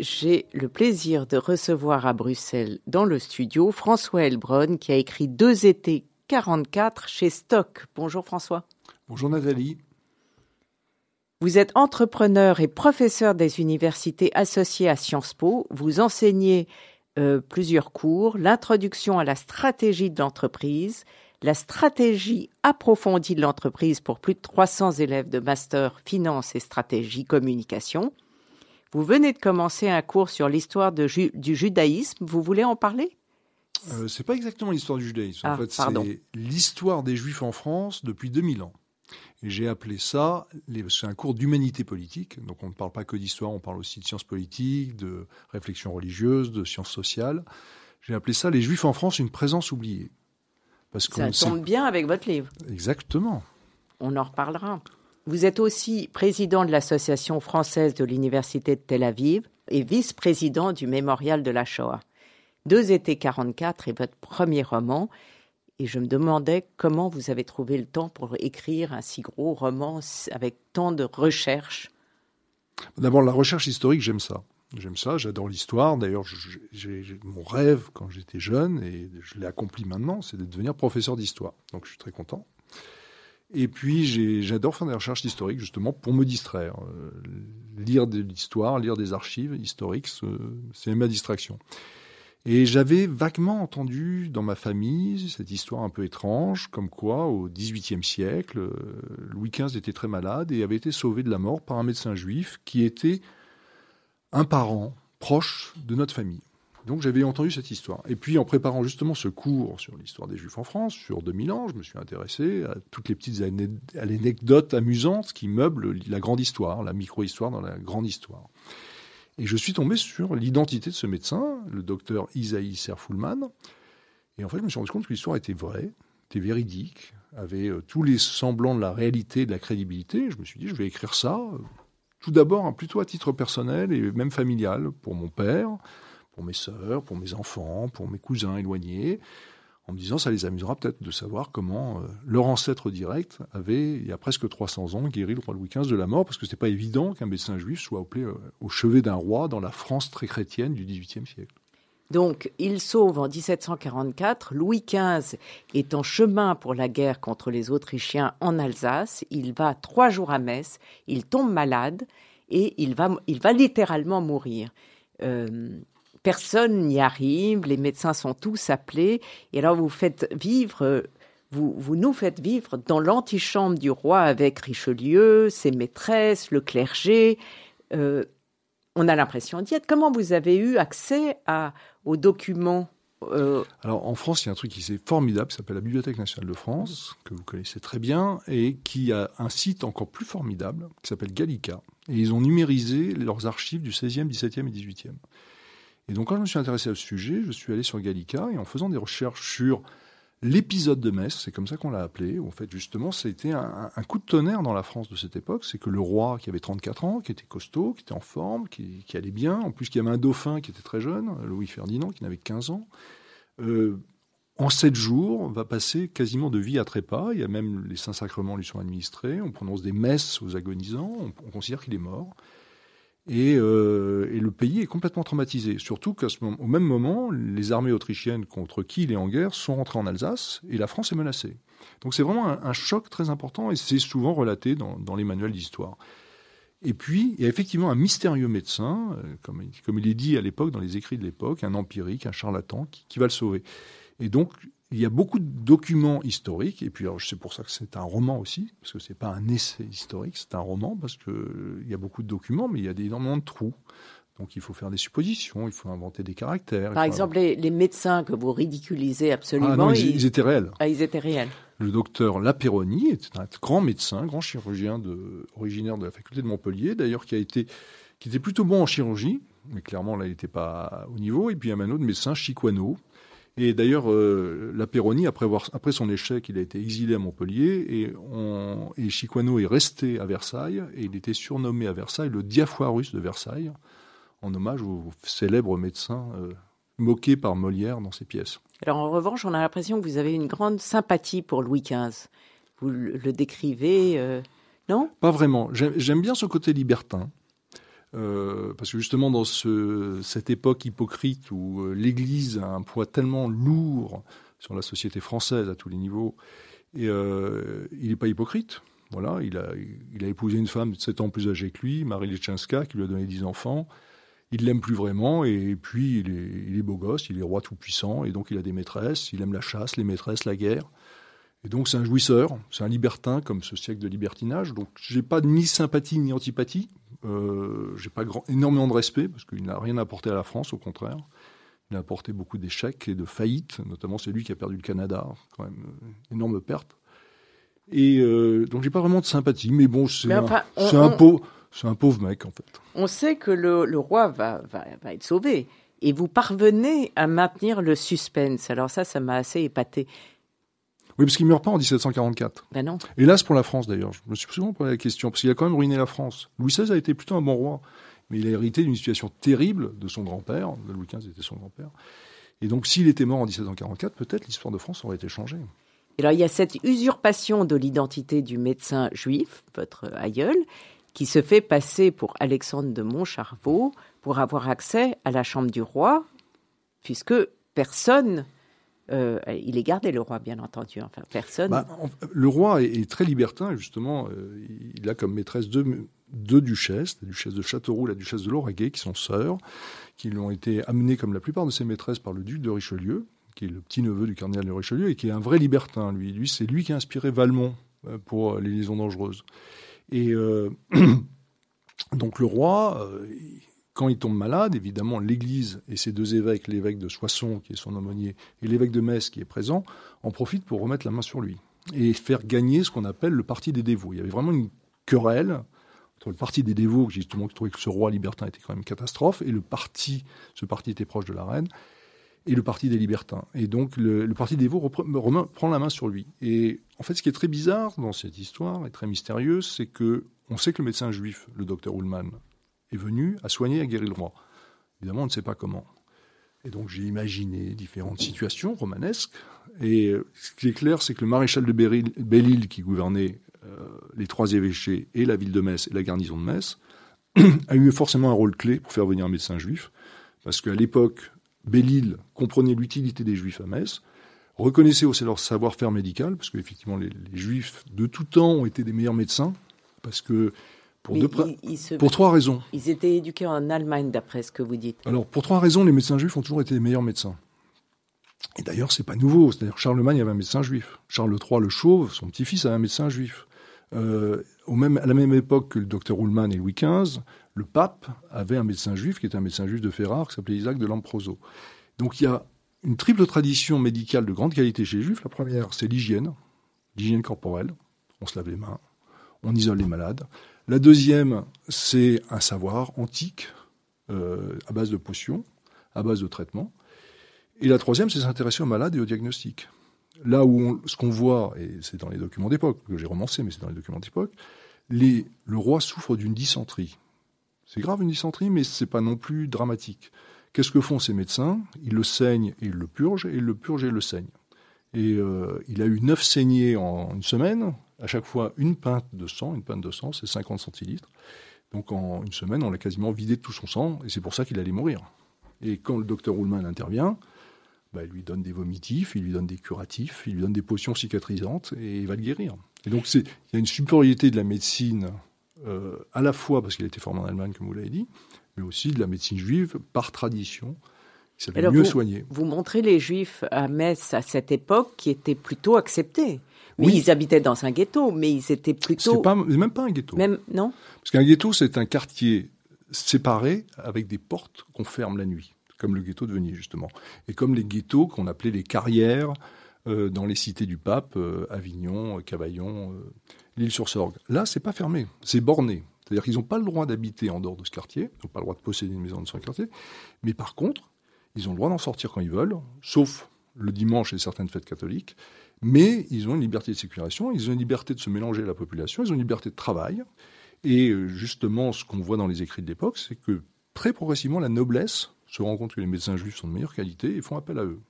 j'ai le plaisir de recevoir à Bruxelles, dans le studio, François Elbron, qui a écrit Deux étés 44 chez Stock. Bonjour François. Bonjour Nathalie. Vous êtes entrepreneur et professeur des universités associées à Sciences Po. Vous enseignez euh, plusieurs cours, l'introduction à la stratégie de l'entreprise, la stratégie approfondie de l'entreprise pour plus de 300 élèves de master finance et stratégie communication. Vous venez de commencer un cours sur l'histoire du judaïsme. Vous voulez en parler? Euh, C'est pas exactement l'histoire du judaïsme. en ah, fait, c'est l'histoire des juifs en France depuis 2000 ans. Et j'ai appelé ça, c'est un cours d'humanité politique, donc on ne parle pas que d'histoire, on parle aussi de sciences politiques, de réflexion religieuse, de sciences sociales. J'ai appelé ça les Juifs en France, une présence oubliée. Parce ça tombe bien avec votre livre. Exactement. On en reparlera. Vous êtes aussi président de l'Association française de l'Université de Tel Aviv et vice-président du Mémorial de la Shoah. Deux étés 44 est votre premier roman. Et je me demandais comment vous avez trouvé le temps pour écrire un si gros roman avec tant de recherches. D'abord, la recherche historique, j'aime ça. J'aime ça, j'adore l'histoire. D'ailleurs, mon rêve quand j'étais jeune, et je l'ai accompli maintenant, c'est de devenir professeur d'histoire. Donc je suis très content. Et puis, j'adore faire des recherches historiques, justement, pour me distraire. Euh, lire de l'histoire, lire des archives historiques, c'est ma distraction. Et j'avais vaguement entendu dans ma famille cette histoire un peu étrange, comme quoi au XVIIIe siècle, euh, Louis XV était très malade et avait été sauvé de la mort par un médecin juif qui était un parent proche de notre famille. Donc j'avais entendu cette histoire. Et puis en préparant justement ce cours sur l'histoire des Juifs en France, sur 2000 ans, je me suis intéressé à toutes les petites anecdotes amusantes qui meublent la grande histoire, la micro-histoire dans la grande histoire. Et je suis tombé sur l'identité de ce médecin, le docteur Isaïe Serfulman. Et en fait, je me suis rendu compte que l'histoire était vraie, était véridique, avait euh, tous les semblants de la réalité de la crédibilité. Je me suis dit, je vais écrire ça, euh, tout d'abord, hein, plutôt à titre personnel et même familial, pour mon père, pour mes sœurs, pour mes enfants, pour mes cousins éloignés, en me disant ça les amusera peut-être de savoir comment euh, leur ancêtre direct avait, il y a presque 300 ans, guéri le roi Louis XV de la mort, parce que ce n'était pas évident qu'un médecin juif soit appelé euh, au chevet d'un roi dans la France très chrétienne du XVIIIe siècle. Donc, il sauve en 1744. Louis XV est en chemin pour la guerre contre les Autrichiens en Alsace. Il va trois jours à Metz. Il tombe malade et il va, il va littéralement mourir. Euh, personne n'y arrive, les médecins sont tous appelés, et alors vous faites vivre, vous, vous nous faites vivre dans l'antichambre du roi avec Richelieu, ses maîtresses, le clergé. Euh, on a l'impression d'y être. Comment vous avez eu accès aux documents euh, Alors en France, il y a un truc qui est formidable, qui s'appelle la Bibliothèque nationale de France, que vous connaissez très bien, et qui a un site encore plus formidable, qui s'appelle Gallica. Et ils ont numérisé leurs archives du 16e, 17e et 18e. Et donc quand je me suis intéressé à ce sujet, je suis allé sur Gallica et en faisant des recherches sur l'épisode de Metz, c'est comme ça qu'on l'a appelé, en fait justement c'était un, coup de tonnerre dans la France de cette époque, c'est que le roi qui avait 34 ans, qui était costaud, qui était en forme, qui, allait bien, en plus qu'il y avait un dauphin qui était très jeune, Louis Ferdinand, qui n'avait que 15 ans, euh, en sept jours, va passer quasiment de vie à trépas. Il y a même les saints sacrements lui sont administrés. On prononce des messes aux agonisants. On, on considère qu'il est mort. Euh, et, le pays est complètement traumatisé. Surtout qu'au même moment, les armées autrichiennes contre qui il est en guerre sont rentrées en Alsace et la France est menacée. Donc c'est vraiment un, choc très important et c'est souvent relaté dans, les manuels d'histoire. Et puis, il y a effectivement un mystérieux médecin, euh, comme, comme il est dit à l'époque, dans les écrits de l'époque, un empirique, un charlatan, qui, qui va le sauver. Et donc, il y a beaucoup de documents historiques, et puis c'est pour ça que c'est un roman aussi, parce que c'est pas un essai historique, c'est un roman, parce qu'il y a beaucoup de documents, mais il y a énormément de trous. Donc il faut faire des suppositions, il faut inventer des caractères. Par exemple, les, médecins que vous ridiculisez absolument. Ah non, ils, étaient réels. Ah, ils étaient réels. Le docteur Laperoni était un grand médecin, grand chirurgien de, originaire de la faculté de Montpellier, d'ailleurs qui a été, qui était plutôt bon en chirurgie, mais clairement là, il n'était pas au niveau. Et puis il y a un autre médecin, Chiquano. Et d'ailleurs, euh, la Péroni, après, après son échec, il a été exilé à Montpellier et, on, et Chiquano est resté à Versailles et il était surnommé à Versailles le Diafoirus de Versailles, en hommage au célèbre médecin euh, moqué par Molière dans ses pièces. Alors en revanche, on a l'impression que vous avez une grande sympathie pour Louis XV. Vous le décrivez, euh, non? Pas vraiment. J'aime bien ce côté libertin. Euh, parce que justement, dans ce, cette époque hypocrite où euh, l'Église a un poids tellement lourd sur la société française à tous les niveaux, euh, il n'est pas hypocrite. Voilà, il a, il a épousé une femme de 7 ans plus âgée que lui, Marie Lechinska, qui lui a donné 10 enfants. Il l'aime plus vraiment, et puis il est, il est beau gosse, il est roi tout-puissant, et donc il a des maîtresses, il aime la chasse, les maîtresses, la guerre. Et donc c'est un jouisseur, c'est un libertin comme ce siècle de libertinage. Donc j'ai pas ni sympathie ni antipathie. Euh, j'ai pas grand, énormément de respect parce qu'il n'a rien apporté à la France, au contraire. Il a apporté beaucoup d'échecs et de faillites, notamment c'est lui qui a perdu le Canada, quand même euh, énorme perte. Et euh, donc j'ai pas vraiment de sympathie, mais bon, c'est un, un, pauvre, un pauvre mec en fait. On sait que le, le roi va, va, va, être sauvé, et vous parvenez à maintenir le suspense. Alors ça, ça m'a assez épaté. Oui, parce qu'il ne meurt pas en 1744. Ben non. Hélas pour la France d'ailleurs. Je me suis souvent posé la question, parce qu'il a quand même ruiné la France. Louis XVI a été plutôt un bon roi, mais il a hérité d'une situation terrible de son grand-père. Louis XV était son grand-père. Et donc s'il était mort en 1744, peut-être l'histoire de France aurait été changée. alors il y a cette usurpation de l'identité du médecin juif, votre aïeul, qui se fait passer pour Alexandre de Montcharvaux pour avoir accès à la chambre du roi, puisque personne euh, il est gardé, le roi, bien entendu. Enfin, personne. Bah, le roi est, très libertin, justement. Euh, il a comme maîtresse deux, duchesses, la duchesse de Châteauroux, la duchesse de Lauragais, qui sont sœurs, qui lui ont été amenées, comme la plupart de ses maîtresses, par le duc de Richelieu, qui est le petit-neveu du cardinal de Richelieu, et qui est un vrai libertin, lui. Lui, c'est lui qui a inspiré Valmont euh, pour les liaisons dangereuses. Et donc le roi quand il tombe malade, évidemment, l'Église et ses deux évêques, l'évêque de Soissons, qui est son aumônier, et l'évêque de Metz, qui est présent, en profitent pour remettre la main sur lui et faire gagner ce qu'on appelle le parti des dévots. Il y avait vraiment une querelle entre le parti des dévots, justement, qui trouvait que ce roi libertin était quand même une catastrophe, et le parti, ce parti était proche de la reine, et le parti des libertins. Et donc le, parti des dévots prend la main sur lui. Et en fait, ce qui est très bizarre dans cette histoire, et très mystérieux, c'est que on sait que le médecin juif, le docteur Ullmann, est venu à soigner et à guérir le roi. Évidemment, on ne sait pas comment. Et donc j'ai imaginé différentes situations romanesques. Et euh, ce qui est clair, c'est que le maréchal de Belle-Île, qui gouvernait euh, les trois évêchés et la ville de Metz et la garnison de Metz, a eu forcément un rôle clé pour faire venir un médecin juif. Parce qu'à l'époque, Belle-Île comprenait l'utilité des juifs à Metz, reconnaissait aussi leur savoir-faire médical, parce qu'effectivement les, les juifs de tout temps ont été des meilleurs médecins, parce que pour, pour trois raisons. Ils étaient éduqués en Allemagne, d'après ce que vous dites. Alors, pour trois raisons, les médecins juifs ont toujours été les meilleurs médecins. Et d'ailleurs, c'est pas nouveau. C'est-à-dire, Charlemagne avait un médecin juif. Charles III le Chauve, son petit-fils, avait un médecin juif. Euh, au même, à la même époque que le docteur Ullmann et Louis XV, le pape avait un médecin juif qui était un médecin juif de Ferrare, qui s'appelait Isaac de Lamproso. Donc il y a une triple tradition médicale de grande qualité chez les juifs. La première, c'est l'hygiène, l'hygiène corporelle. On se lave les mains, on isole les malades. La deuxième, c'est un savoir antique, euh, à base de potions, à base de traitements. Et la troisième, c'est s'intéresser aux malades et au diagnostic. Là où ce qu'on voit, et c'est dans les documents d'époque, que j'ai romancé, mais c'est dans les documents d'époque, le roi souffre d'une dysenterie. C'est grave une dysenterie, mais c'est pas non plus dramatique. Qu'est-ce que font ces médecins? Ils le saignent et ils le purgent, et ils le purgent et le saignent. Et euh, il a eu neuf saignées en une semaine, à chaque fois une pinte de sang. Une pinte de sang, c'est 50 centilitres. Donc en une semaine, on l'a quasiment vidé de tout son sang, et c'est pour ça qu'il allait mourir. Et quand le docteur Ullmann intervient, bah, il lui donne des vomitifs, il lui donne des curatifs, il lui donne des potions cicatrisantes, et il va le guérir. Et donc il y a une supériorité de la médecine, euh, à la fois parce qu'il a été formé en Allemagne, comme vous l'avez dit, mais aussi de la médecine juive par tradition. Savait mieux vous, soigner. Vous montrez les juifs à Metz à cette époque qui étaient plutôt acceptés. Oui, ils habitaient dans un ghetto, mais ils étaient plutôt. C'est pas, même pas un ghetto. Même, non Parce qu'un ghetto, c'est un quartier séparé avec des portes qu'on ferme la nuit, comme le ghetto de Venise, justement. Et comme les ghettos qu'on appelait les carrières euh, dans les cités du pape, euh, Avignon, Cavaillon, euh, l'île sur Sorgue. Là, c'est pas fermé, c'est borné. C'est-à-dire qu'ils n'ont pas le droit d'habiter en dehors de ce quartier, ils n'ont pas le droit de posséder une maison dans ce quartier, mais par contre, ils ont le droit d'en sortir quand ils veulent, sauf le dimanche et certaines fêtes catholiques, mais ils ont une liberté de circulation, ils ont une liberté de se mélanger à la population, ils ont une liberté de travail. Et euh, justement, ce qu'on voit dans les écrits de l'époque, c'est que très progressivement, la noblesse se rend compte que les médecins juifs sont de meilleure qualité et font appel à eux.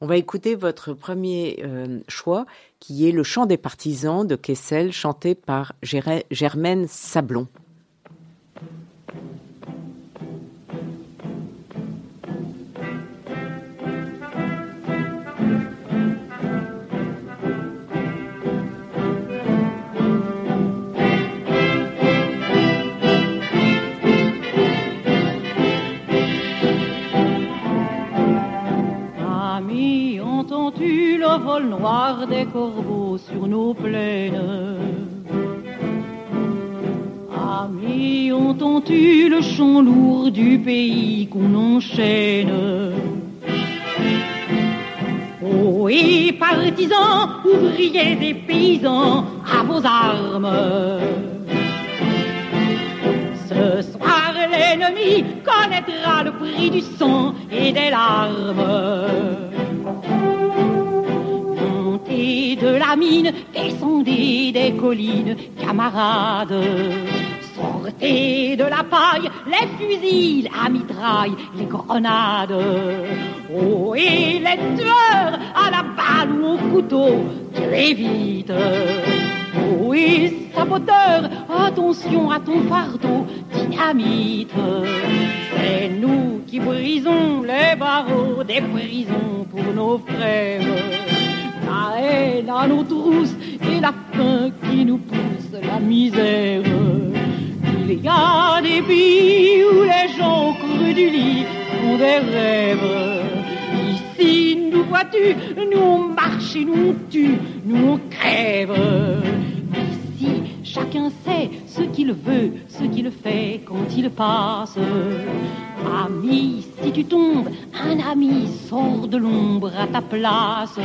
On va écouter votre premier euh, choix, qui est le chant des partisans de Kessel, chanté par Germaine Sablon. Des corbeaux sur nos plaines. Amis, entends-tu le chant lourd du pays qu'on enchaîne? Oh, et partisans, ouvriers et paysans, à vos armes. Ce soir, l'ennemi connaîtra le prix du sang et des larmes de la mine, descendez des collines, camarades. Sortez de la paille, les fusils, la mitraille, les grenades. Oh, et les tueurs à la balle ou au couteau, très vite. Oh, et saboteur, attention à ton fardeau, dynamite. C'est nous qui brisons les barreaux des prisons pour nos frères la haine à nos trousses et la faim qui nous pousse la misère. Il y a des pays où les gens crus du lit font des rêves. Ici, nous vois-tu, nous on marche et nous on tue, nous on crève. Chacun sait ce qu'il veut, ce qu'il fait quand il passe. Ami, si tu tombes, un ami sort de l'ombre à ta place.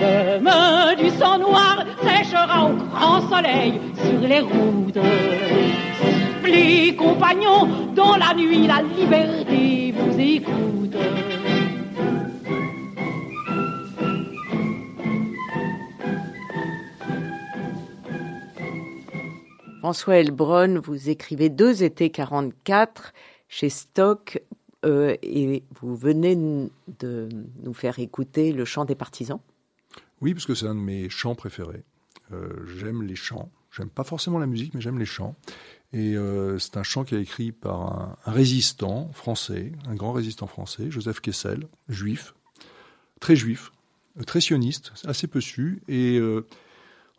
Comme du sang noir séchera au grand soleil sur les routes. Les compagnons, dans la nuit la liberté vous écoute. François Elbron, vous écrivez deux étés 44 chez Stock euh, et vous venez de nous faire écouter le chant des partisans. Oui, parce que c'est un de mes chants préférés. Euh, j'aime les chants. J'aime pas forcément la musique, mais j'aime les chants. Et euh, c'est un chant qui est écrit par un, résistant français, un grand résistant français, Joseph Kessel, juif, très juif, très sioniste, assez peu su. Et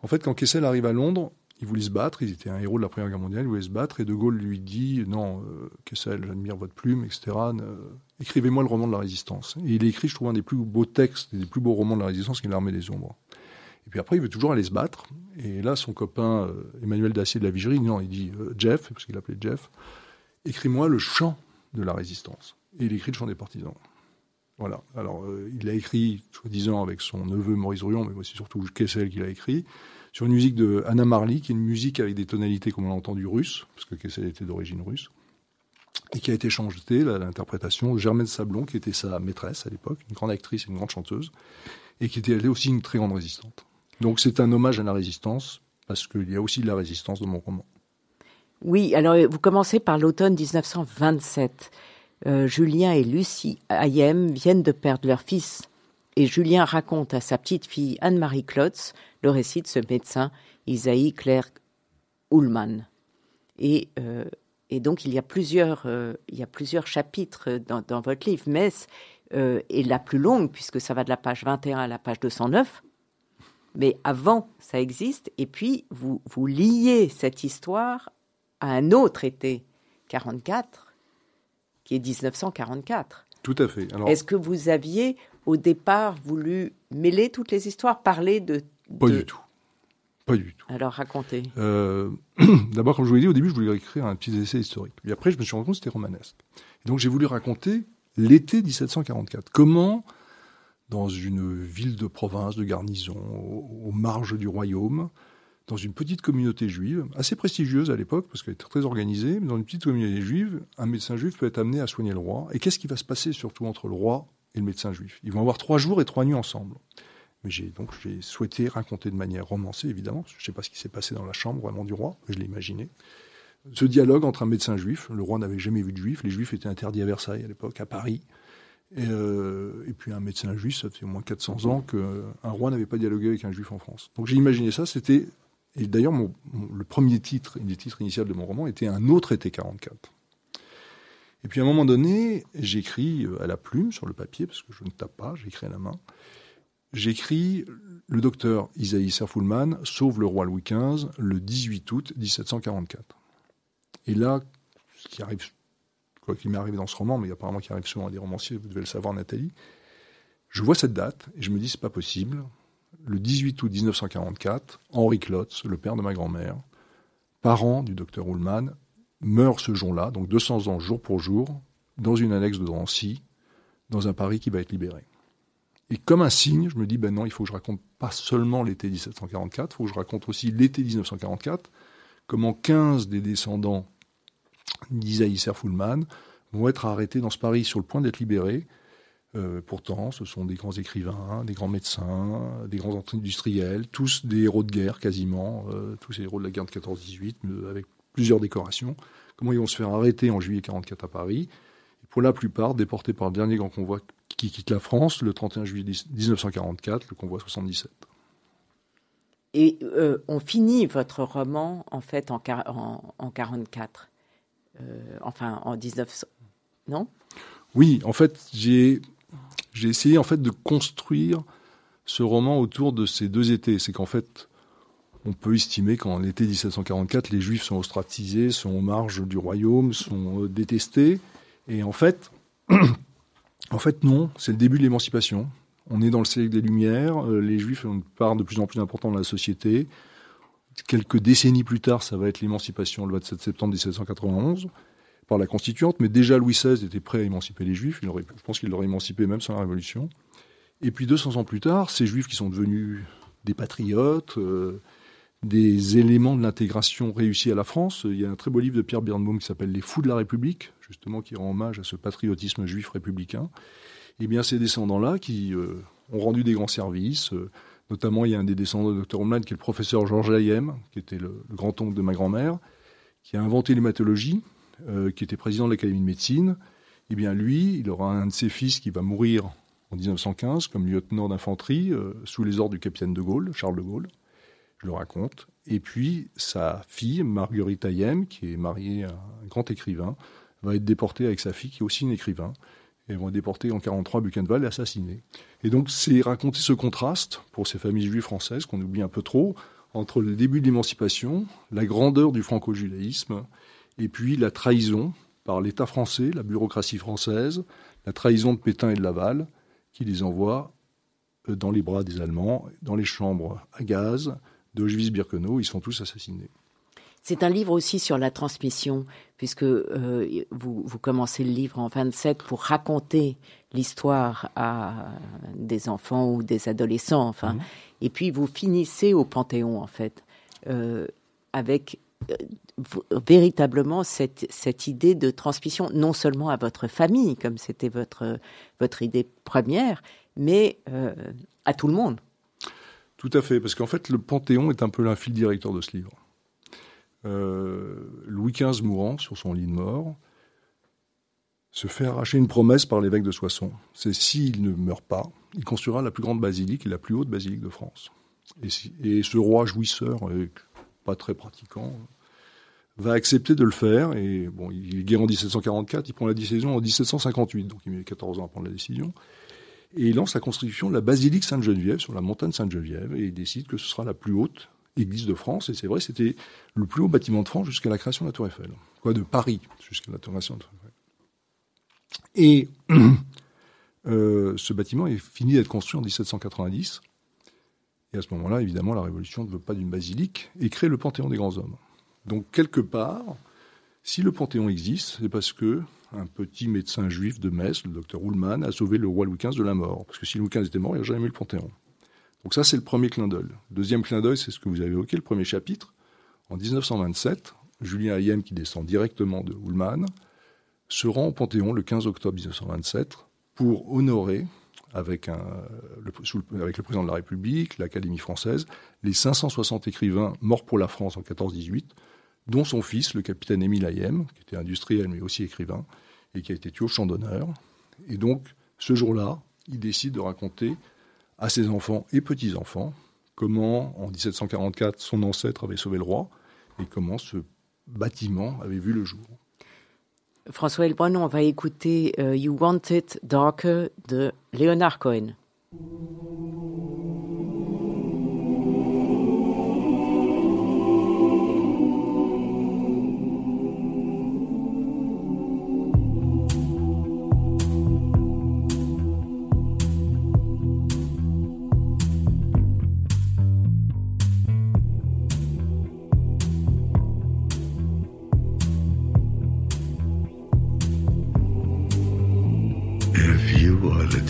en fait, quand Kessel arrive à Londres, il voulait se battre, il était un héros de la Première Guerre mondiale, il voulait se battre, et De Gaulle lui dit Non, euh, Kessel, j'admire votre plume, etc. Écrivez-moi le roman de la résistance. Et il écrit, je trouve, un des plus beaux textes, des plus beaux romans de la résistance, qui est L'Armée des Ombres. Et puis après, il veut toujours aller se battre. Et là, son copain euh, Emmanuel Dacier de la Vigerie, non, il dit euh, Jeff, parce qu'il l'appelait Jeff, écris-moi le chant de la résistance. Et il écrit le chant des partisans. Voilà. Alors, il l'a écrit, soi-disant, avec son neveu Maurice Royon, mais c'est surtout Kessel qui l'a écrit sur une musique de Anna Marley, qui est une musique avec des tonalités, comme on l'a entendu, russe, parce que Kessel était d'origine russe, et qui a été changée, l'interprétation Germaine Sablon, qui était sa maîtresse à l'époque, une grande actrice et une grande chanteuse, et qui était elle aussi une très grande résistante. Donc c'est un hommage à la résistance, parce qu'il y a aussi de la résistance dans mon roman. Oui, alors vous commencez par l'automne 1927. Euh, Julien et Lucie Hayem viennent de perdre leur fils et Julien raconte à sa petite fille Anne-Marie Klotz le récit de ce médecin Isaïe Claire Ullmann. Et, euh, donc il y a plusieurs, euh, il y a plusieurs chapitres dans, votre livre. Metz est la plus longue puisque ça va de la page 21 à la page 209. Mais avant, ça existe. Et puis, vous, vous liez cette histoire à un autre été, 44, qui est 1944. Tout à fait. Est-ce que vous aviez au départ voulu mêler toutes les histoires, parler de... Pas du tout. Pas du tout. Alors racontez. Euh, d'abord, comme je vous l'ai dit, au début, je voulais écrire un petit essai historique. Et après, je me suis rendu compte que c'était romanesque. Et donc, j'ai voulu raconter l'été 1744. Comment, dans une ville de province, de garnison, aux marges du royaume, dans une petite communauté juive, assez prestigieuse à l'époque, parce qu'elle était très organisée, mais dans une petite communauté juive, un médecin juif peut être amené à soigner le roi. Et qu'est-ce qui va se passer surtout entre le roi et le médecin juif? Ils vont avoir trois jours et trois nuits ensemble. Mais j'ai donc j'ai souhaité raconter de manière romancée, évidemment, je ne sais pas ce qui s'est passé dans la chambre vraiment du roi, mais je l'ai imaginé. Ce dialogue entre un médecin juif, le roi n'avait jamais vu de juif, les juifs étaient interdits à Versailles à l'époque, à Paris, et, euh, et, puis un médecin juif, ça fait au moins 400 ans qu'un roi n'avait pas dialogué avec un juif en France. Donc j'ai imaginé ça, c'était... Et d'ailleurs, le premier titre, un des titres initial de mon roman, était Un autre été 44. Et puis à un moment donné, j'écris à la plume, sur le papier, parce que je ne tape pas, j'écris à la main, j'écris Le docteur Isaïe Serfulman sauve le roi Louis XV le 18 août 1744. Et là, ce qui arrive quoi qu'il m'est arrivé dans ce roman, mais apparemment qui arrive souvent à des romanciers, vous devez le savoir Nathalie, je vois cette date et je me dis c'est pas possible. Le 18 août 1944, Henri Klotz, le père de ma grand-mère, parent du docteur Ullmann, meurt ce jour-là, donc 200 ans jour pour jour, dans une annexe de Drancy, dans un Paris qui va être libéré. Et comme un signe, je me dis, ben non, il faut que je raconte pas seulement l'été 1744, il faut que je raconte aussi l'été 1944, comment 15 des descendants d'Isaïe Serfulman vont être arrêtés dans ce Paris sur le point d'être libérés. Euh, pourtant, ce sont des grands écrivains, des grands médecins, des grands industriels, tous des héros de guerre quasiment, euh, tous héros de la guerre de 14-18, avec plusieurs décorations. Comment ils vont se faire arrêter en juillet 44 à Paris? Et Pour la plupart, déportés par le dernier grand convoi qui quitte la France le 31 juillet 1944, le convoi 77. Et euh, on finit votre roman en fait en, en, en 44. Euh, enfin en 1900, non? Oui, en fait, j'ai j'ai essayé en fait de construire ce roman autour de ces deux étés. C'est qu'en fait, on peut estimer qu'en été 1744, les Juifs sont ostracisés, sont aux marges du royaume, sont euh, détestés. Et en fait, en fait, non, c'est le début de l'émancipation. On est dans le siècle des Lumières, euh, les Juifs ont une part de plus en plus importante dans la société. Quelques décennies plus tard, ça va être l'émancipation, le 27 septembre 1791, par la Constituante, mais déjà Louis XVI était prêt à émanciper les Juifs, il je pense qu'il l'aurait émancipé même sans la Révolution. Et puis 200 ans plus tard, ces Juifs qui sont devenus des patriotes, euh, des éléments de l'intégration réussie à la France. Il y a un très beau livre de Pierre Birnbaum qui s'appelle Les fous de la République, justement qui rend hommage à ce patriotisme juif républicain. Eh bien ces descendants-là qui euh, ont rendu des grands services, euh, Notamment, il y a un des descendants de Dr. Holman qui est le professeur Georges Layem, qui était le, grand-oncle de ma grand-mère, qui a inventé l'hématologie, euh, qui était président de l'Académie de médecine. Eh bien, lui, il aura un de ses fils qui va mourir en 1915 comme lieutenant d'infanterie euh, sous les ordres du capitaine de Gaulle, Charles de Gaulle. Je le raconte. Et puis, sa fille, Marguerite Ayem, qui est mariée à un grand écrivain, va être déportée avec sa fille, qui est aussi un écrivain et vont être déportés en 43 Buchenwald et assassinés. Et donc c'est raconter ce contraste pour ces familles juives françaises qu'on oublie un peu trop entre le début de l'émancipation, la grandeur du franco-judaïsme et puis la trahison par l'État français, la bureaucratie française, la trahison de Pétain et de Laval qui les envoie euh, dans les bras des Allemands, dans les chambres à gaz d'Auschwitz-Birkenau, ils sont tous assassinés. C'est un livre aussi sur la transmission, puisque euh, vous, vous, commencez le livre en 27 pour raconter l'histoire à des enfants ou des adolescents, enfin. Mhm. Et puis vous finissez au Panthéon, en fait, euh, avec véritablement cette, idée de transmission, non seulement à votre famille, comme c'était votre, idée première, mais à tout le monde. Tout à fait, parce qu'en fait, le Panthéon est un peu l'infil directeur de ce livre. Euh, Louis XV mourant sur son lit de mort, se fait arracher une promesse par l'évêque de Soissons. C'est s'il ne meurt pas, il construira la plus grande basilique et la plus haute basilique de France. Et, ce roi jouisseur, pas très pratiquant, va accepter de le faire. Et bon, il est guéri en 1744, il prend la décision en 1758, donc il met 14 ans à prendre la décision. Et il lance la construction de la basilique Sainte-Geneviève sur la montagne Sainte-Geneviève et il décide que ce sera la plus haute église de France, et c'est vrai, c'était le plus haut bâtiment de France jusqu'à la création de la Tour Eiffel. Quoi, de Paris jusqu'à la création de la Tour Eiffel. Et euh, ce bâtiment est fini d'être construit en 1790. Et à ce moment-là, évidemment, la Révolution ne veut pas d'une basilique et crée le Panthéon des grands hommes. Donc, quelque part, si le Panthéon existe, c'est parce que un petit médecin juif de Metz, le docteur Ullmann, a sauvé le roi Louis XV de la mort. Parce que si Louis XV était mort, il n'y aurait jamais eu le Panthéon. Donc ça, c'est le premier clin d'œil. Deuxième clin d'œil, c'est ce que vous avez évoqué, le premier chapitre. En 1927, Julien Hayem, qui descend directement de Ullmann, se rend au Panthéon le 15 octobre 1927 pour honorer, avec, le président de la République, l'Académie française, les 560 écrivains morts pour la France en 14-18, dont son fils, le capitaine Émile Hayem, qui était industriel mais aussi écrivain, et qui a été tué au champ d'honneur. Et donc, ce jour-là, il décide de raconter à ses enfants et petits-enfants comment, en 1744, son ancêtre avait sauvé le roi et comment ce bâtiment avait vu le jour. François Elbron, on va écouter euh, You Want It Darker de Leonard Cohen.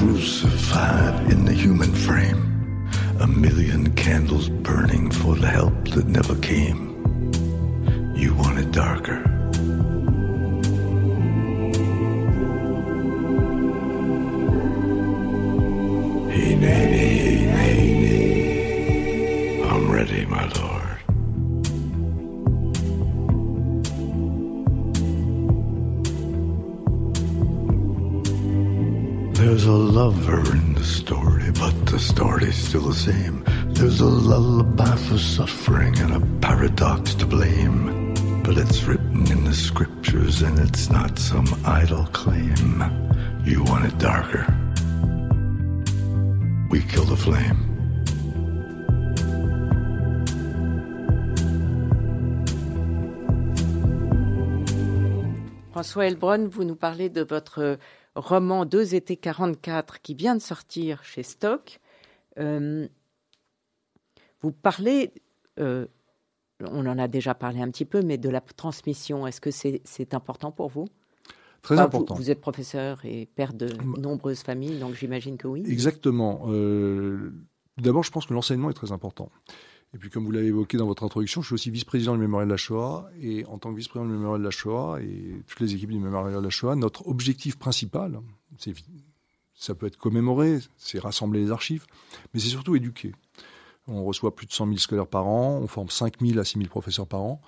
crucified in the human frame, a million candles burning for the help that never came. Still the same. There's a lullaby for suffering and a paradox to blame. But it's written in the scriptures and it's not some idle claim. You want it darker. We kill the flame. François Elbron, vous nous parlez de votre roman Deux étés 44 qui vient de sortir chez Stock. Euh, vous parlez, euh, on en a déjà parlé un petit peu, mais de la transmission. Est-ce que c'est important pour vous? Très important. Vous, êtes professeur et père de nombreuses familles, donc j'imagine que oui. Exactement. Euh, d'abord, je pense que l'enseignement est très important. Et puis, comme vous l'avez évoqué dans votre introduction, je suis aussi vice-président du Mémorial de la Shoah. Et en tant que vice-président du Mémorial de la Shoah et toutes les équipes du Mémorial de la Shoah, notre objectif principal, c'est, ça peut être commémoré, c'est rassembler les archives, mais c'est surtout éduquer. On reçoit plus de 100 000 scolaires par an, on forme 5 000 à 6 000 professeurs par an.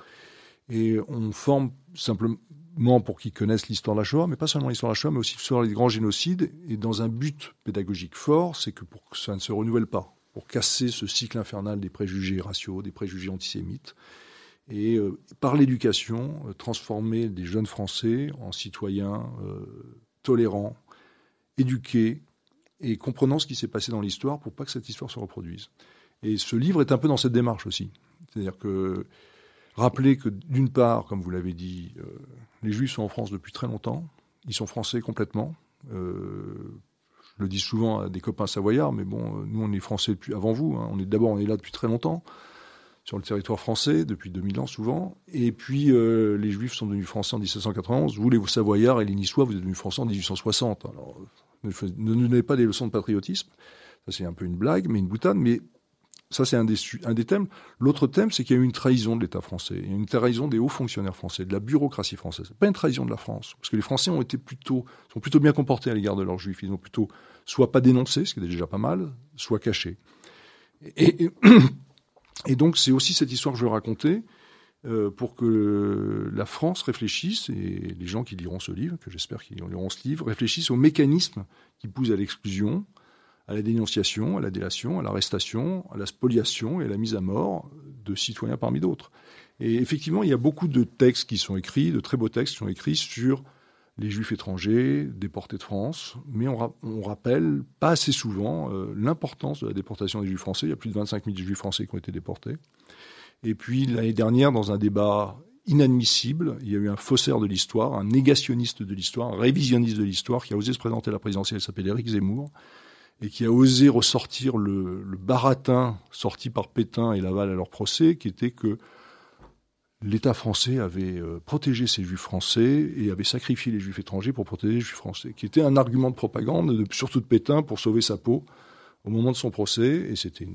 Et on forme simplement pour qu'ils connaissent l'histoire de la Shoah, mais pas seulement l'histoire de la Shoah, mais aussi sur les grands génocides, et dans un but pédagogique fort, c'est que pour que ça ne se renouvelle pas pour casser ce cycle infernal des préjugés raciaux, des préjugés antisémites, et euh, par l'éducation, euh, transformer des jeunes Français en citoyens euh, tolérants, éduqués et comprenant ce qui s'est passé dans l'histoire pour pas que cette histoire se reproduise. Et ce livre est un peu dans cette démarche aussi. C'est-à-dire que rappeler que d'une part, comme vous l'avez dit, les Juifs sont en France depuis très longtemps, ils sont français complètement. Je le dis souvent à des copains savoyards, mais bon, euh, nous on est français depuis avant vous. Hein. On est d'abord on est là depuis très longtemps sur le territoire français depuis 2000 ans souvent. Et puis euh, les Juifs sont devenus français en 1791. Vous les Savoyards et les Niçois, vous êtes devenus français en 1860. Alors ne, ne donnez pas des leçons de patriotisme. Ça c'est un peu une blague, mais une boutade. Mais ça, c'est un des, thèmes. L'autre thème, c'est qu'il y a eu une trahison de l'État français. Il y a une trahison des hauts fonctionnaires français, de la bureaucratie française. Pas une trahison de la France. Parce que les Français ont été plutôt, sont plutôt bien comportés à l'égard de leurs juifs. Ils ont plutôt soit pas dénoncé, ce qui est déjà pas mal, soit caché. Et, donc, c'est aussi cette histoire que je raconter euh, pour que la France réfléchisse, et les gens qui liront ce livre, que j'espère qu'ils liront ce livre, réfléchissent aux mécanismes qui poussent à l'exclusion, à la dénonciation, à la délation, à l'arrestation, à la spoliation et à la mise à mort de citoyens parmi d'autres. Et effectivement, il y a beaucoup de textes qui sont écrits, de très beaux textes qui sont écrits sur les juifs étrangers déportés de France, mais on, rappelle pas assez souvent euh, l'importance de la déportation des juifs français. Il y a plus de 25 000 juifs français qui ont été déportés. Et puis l'année dernière, dans un débat inadmissible, il y a eu un faussaire de l'histoire, un négationniste de l'histoire, un révisionniste de l'histoire qui a osé se présenter à la présidentielle, il s'appelle Éric Zemmour, et qui a osé ressortir le, le baratin sorti par Pétain et Laval à leur procès, qui était que l'État français avait euh, protégé ses juifs français et avait sacrifié les juifs étrangers pour protéger les juifs français, qui était un argument de propagande, surtout de Pétain, pour sauver sa peau au moment de son procès, et c'était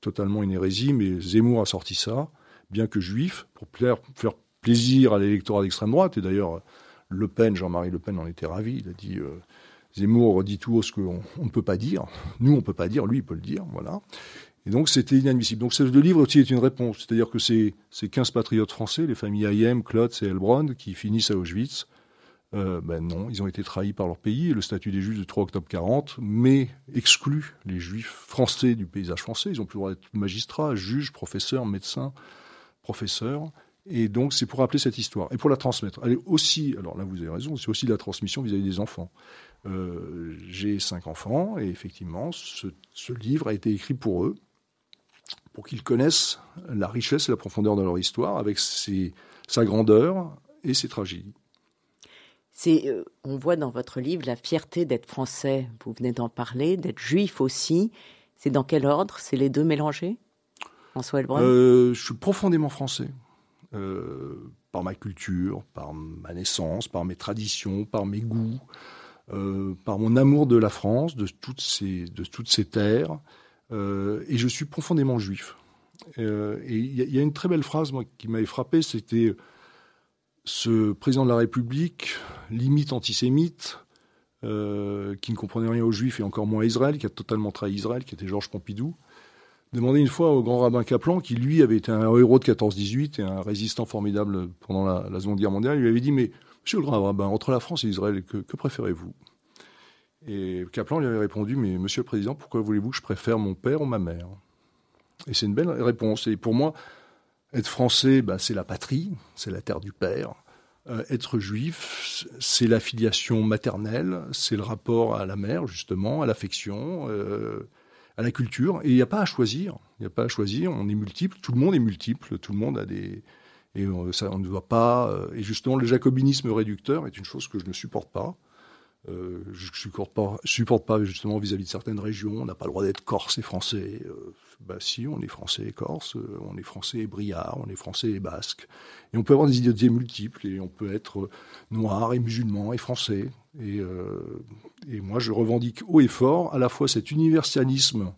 totalement une hérésie, mais Zemmour a sorti ça, bien que juif, pour faire plaisir à l'électorat d'extrême droite, et d'ailleurs Le Pen, Jean-Marie Le Pen en était ravi, il a dit... Euh, Zemmour dit tout ce qu'on ne peut pas dire. Nous, on ne peut pas dire, lui, il peut le dire, voilà. Et donc c'était inadmissible. Donc ce livre aussi est une réponse. C'est-à-dire que ces, ces 15 patriotes français, les familles Hayem, Klotz et Elbron, qui finissent à Auschwitz, euh, ben non, ils ont été trahis par leur pays. Et le statut des juifs du 3 octobre 40 mais exclut les juifs français du paysage français. Ils ont plus le droit d'être magistrats, juges, professeurs, médecins, professeurs. Et donc c'est pour rappeler cette histoire et pour la transmettre. Elle est aussi, alors là vous avez raison, c'est aussi la transmission vis-à-vis des enfants. Euh, J'ai cinq enfants et effectivement ce livre a été écrit pour eux pour qu'ils connaissent la richesse et la profondeur de leur histoire avec ses, sa grandeur et ses tragédies. C'est, euh, on voit dans votre livre la fierté d'être français, vous venez d'en parler, d'être juif aussi. C'est dans quel ordre? C'est les deux mélangés? François Elbrun? Euh, Je suis profondément français. Euh, par ma culture, par ma naissance, par mes traditions, par mes goûts, par mon amour de la France, de toutes ces, de toutes ces terres. Euh, et je suis profondément juif. Euh, et il y, a une très belle phrase qui m'avait frappé, c'était ce président de la République, limite antisémite, euh, qui ne comprenait rien aux Juifs et encore moins à Israël, qui a totalement trahi Israël, qui était Georges Pompidou, demandait une fois au grand rabbin Kaplan, qui lui avait été un héros de 14-18 et un résistant formidable pendant la, Seconde Guerre mondiale, il lui avait dit, mais monsieur le grand rabbin, entre la France et Israël, que préférez-vous? Et Kaplan lui avait répondu, mais monsieur le président, pourquoi voulez-vous que je préfère mon père ou ma mère? Et c'est une belle réponse. Et pour moi, être français, ben, c'est la patrie, c'est la terre du père. Euh, être juif, c'est la filiation maternelle, c'est le rapport à la mère, justement, à l'affection, euh, à la culture. Et il n'y a pas à choisir. Il n'y a pas à choisir. On est multiple. Tout le monde est multiple. Tout le monde a des. Et ça, on ne doit pas. Euh, et justement, le jacobinisme réducteur est une chose que je ne supporte pas. Euh, je ne supporte pas, justement vis-à-vis -vis de certaines régions. On n'a pas le droit d'être corse et français. Euh, bah si, on est français et corse, euh, on est français et briard, on est français et basque. Et on peut avoir des identités multiples et on peut être noir et musulman et français. Et, et moi, je revendique haut et fort à la fois cet universalisme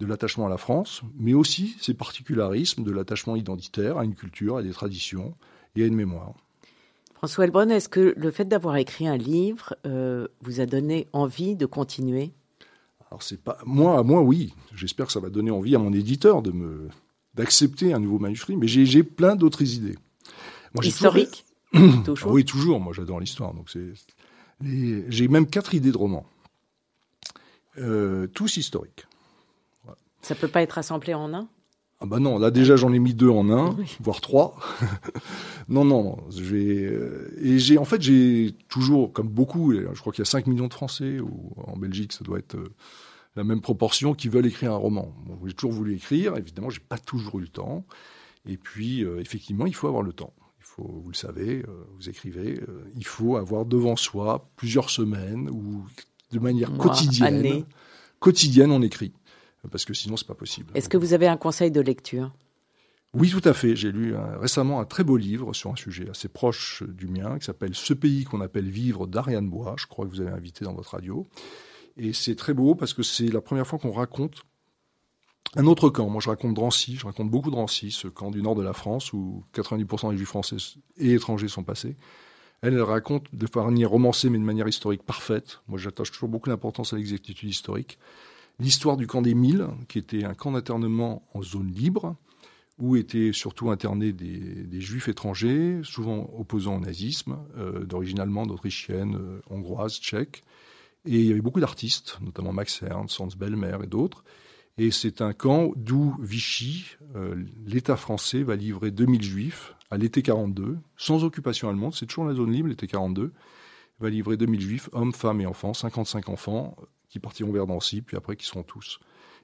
de l'attachement à la France, mais aussi ces particularismes de l'attachement identitaire à une culture, à des traditions et à une mémoire. François Elbron, est-ce que le fait d'avoir écrit un livre euh, vous a donné envie de continuer? Alors c'est pas moi, moi oui. J'espère que ça va donner envie à mon éditeur de me d'accepter un nouveau manuscrit, mais j'ai plein d'autres idées. Moi, Historique toujours. Oui, toujours. Moi, j'adore l'histoire. Donc c'est les... j'ai même quatre idées de romans, euh, tous historiques. Ça peut pas être assemblé en un? Ah bah non, là déjà j'en ai mis deux en un, oui. voire trois. non, non, euh, et j'ai en fait j'ai toujours, comme beaucoup, je crois qu'il y a 5 millions de Français ou en Belgique ça doit être euh, la même proportion qui veulent écrire un roman. Bon, j'ai toujours voulu écrire, évidemment j'ai pas toujours eu le temps. Et puis euh, effectivement il faut avoir le temps. Il faut, vous le savez, euh, vous écrivez, euh, il faut avoir devant soi plusieurs semaines ou de manière Moi, quotidienne, année. quotidienne on écrit parce que sinon c'est pas possible. Est-ce que vous avez un conseil de lecture? Oui, tout à fait. J'ai lu un, récemment un très beau livre sur un sujet assez proche du mien, qui s'appelle Ce pays qu'on appelle vivre d'Ariane Bois. Je crois que vous avez invité dans votre radio. Et c'est très beau parce que c'est la première fois qu'on raconte un autre camp. Moi, je raconte Drancy. Je raconte beaucoup Drancy, ce camp du nord de la France où 90% des juifs français et étrangers sont passés. Elle, elle raconte de manière romancée, mais de manière historique parfaite. Moi, j'attache toujours beaucoup d'importance à l'exactitude historique l'histoire du camp des Milles, qui était un camp d'internement en zone libre, où étaient surtout internés des, des juifs étrangers, souvent opposants au nazisme, euh, d'origine allemande, autrichienne, euh, hongroise, tchèque. Et il y avait beaucoup d'artistes, notamment Max Ernst, Hans Bellmer et d'autres. Et c'est un camp d'où Vichy, euh, l'État français, va livrer 2000 juifs à l'été 42, sans occupation allemande, c'est toujours la zone libre, l'été 42. va livrer 2000 juifs, hommes, femmes et enfants, 55 enfants, qui partiront vers Nancy, puis après qui seront tous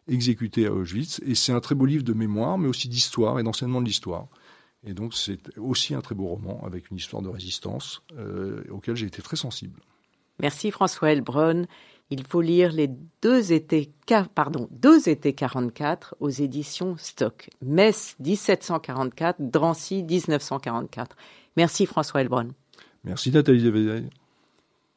exécutés à Auschwitz. Et c'est un très beau livre de mémoire, mais aussi d'histoire et d'enseignement de l'histoire. Et donc c'est aussi un très beau roman avec une histoire de résistance euh, auquel j'ai été très sensible. Merci François Elbron. Il faut lire les deux étés, pardon, deux étés 44 aux éditions Stock. Metz 1744, Drancy 1944. Merci François Elbron. Merci Nathalie Deveday.